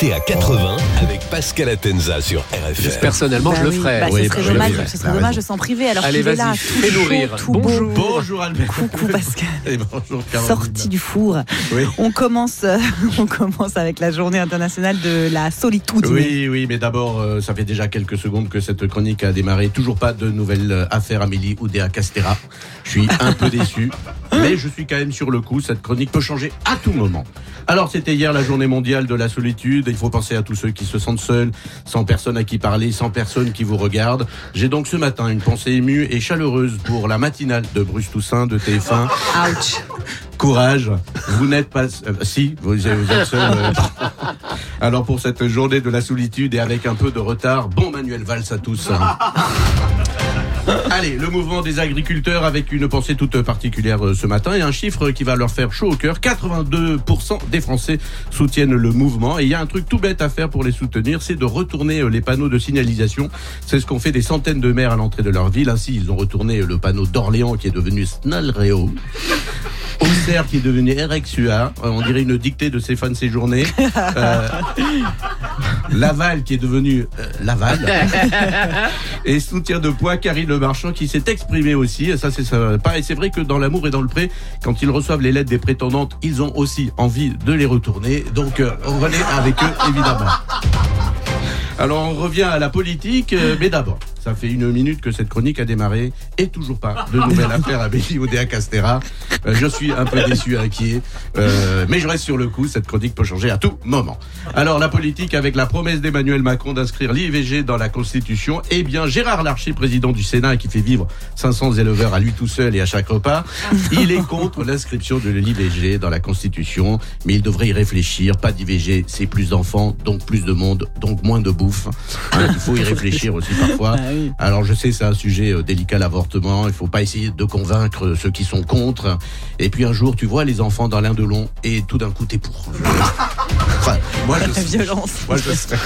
À 80 avec Pascal Atenza sur RFM. Personnellement, je Bah le oui, ferais. bah, Oui, ce serait dommage, ferais. ce serait dommage de s'en priver alors Allez, qu'il est là, vas-y, tout fais-nous chaud, rire. tout Bonjour. beau. Bonjour Albert. Coucou Pascal. Et bonjour Caroline. Sorti du four. Oui. On commence, euh, on commence avec la journée internationale de la solitude. Oui, oui, mais d'abord, euh, ça fait déjà quelques secondes que cette chronique a démarré. Toujours pas de nouvelles euh, affaires Amélie Oudéa Castera. Je suis un peu déçu, mais je suis quand même sur le coup. Cette chronique peut changer à tout moment. Alors, c'était hier la journée mondiale de la solitude. Il faut penser à tous ceux qui se sentent seuls, sans personne à qui parler, sans personne qui vous regarde. J'ai donc ce matin une pensée émue et chaleureuse pour la matinale de Bruce Toussaint de TF1. Ouch. Courage, vous n'êtes pas... euh, si, vous, vous êtes seul. euh. Alors pour cette journée de la solitude et avec un peu de retard, bon Manuel Valls à tous. Allez, le mouvement des agriculteurs avec une pensée toute particulière euh, ce matin et un chiffre qui va leur faire chaud au cœur. 82% des Français soutiennent le mouvement et il y a un truc tout bête à faire pour les soutenir, c'est de retourner euh, les panneaux de signalisation. C'est ce qu'ont fait des centaines de maires à l'entrée de leur ville. Ainsi, ils ont retourné le panneau d'Orléans qui est devenu Snalreo. Auxerre qui est devenu Erexua, Euh, on dirait une dictée de Stéphane Séjourné. Euh, Laval qui est devenu euh, Laval. Et soutien de poids, Karine Le Marchand qui s'est exprimé aussi. Et ça, c'est ça. Pareil, c'est vrai que dans l'amour et dans le pré, quand ils reçoivent les lettres des prétendantes, ils ont aussi envie de les retourner. Donc, euh, on aller avec eux, évidemment. Alors on revient à la politique, euh, mais d'abord, ça fait une minute que cette chronique a démarré et toujours pas de nouvelle affaire à Béli Oudéa Castera. Euh, je suis un peu déçu, inquiet, euh, mais je reste sur le coup, cette chronique peut changer à tout moment. Alors la politique avec la promesse d'Emmanuel Macron d'inscrire l'IVG dans la Constitution, eh bien Gérard Larcher, président du Sénat qui fait vivre 500 éleveurs à lui tout seul et à chaque repas, il est contre l'inscription de l'IVG dans la Constitution, mais il devrait y réfléchir. Pas d'IVG, c'est plus d'enfants, donc plus de monde, donc moins de bouffe. Hein, il faut y réfléchir aussi parfois. Ah. Alors je sais c'est un sujet euh, délicat l'avortement, il faut pas essayer de convaincre euh, ceux qui sont contre. Et puis un jour tu vois les enfants dans l'un de long et tout d'un coup t'es pour. Enfin, moi je La violence. moi je serais.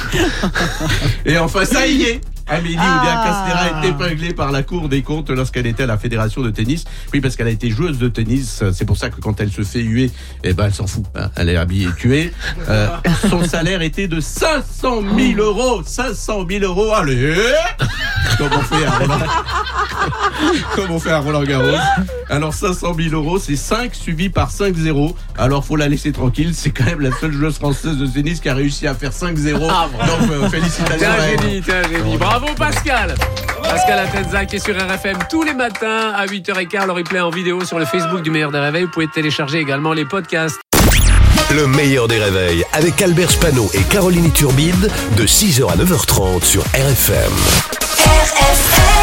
Et enfin ça y est. Amélie Oudéa Ah. Castera est épinglée par la Cour des comptes lorsqu'elle était à la Fédération de tennis. Oui, parce qu'elle a été joueuse de tennis. C'est pour ça que quand elle se fait huer, eh ben, elle s'en fout. hein. Elle est habillée tuée. Euh, son salaire était de 500 000 euros. 500 000 euros. Allez! Comme on fait à Roland, comme on fait à Roland Garros. Alors 500 000 euros, c'est 5 suivi par 5-0. Alors faut la laisser tranquille. C'est quand même la seule joueuse française de tennis qui a réussi à faire 5-0. Ah, Donc euh, félicitations. T'es à un génie, t'es un génie. Bravo Pascal Pascal Atenza qui est sur RFM tous les matins à 8h15. Le replay en vidéo sur le Facebook du Meilleur des Réveils. Vous pouvez télécharger également les podcasts. Le meilleur des réveils avec Albert Spano et Caroline Turbide de 6h à 9h30 sur RFM. RFM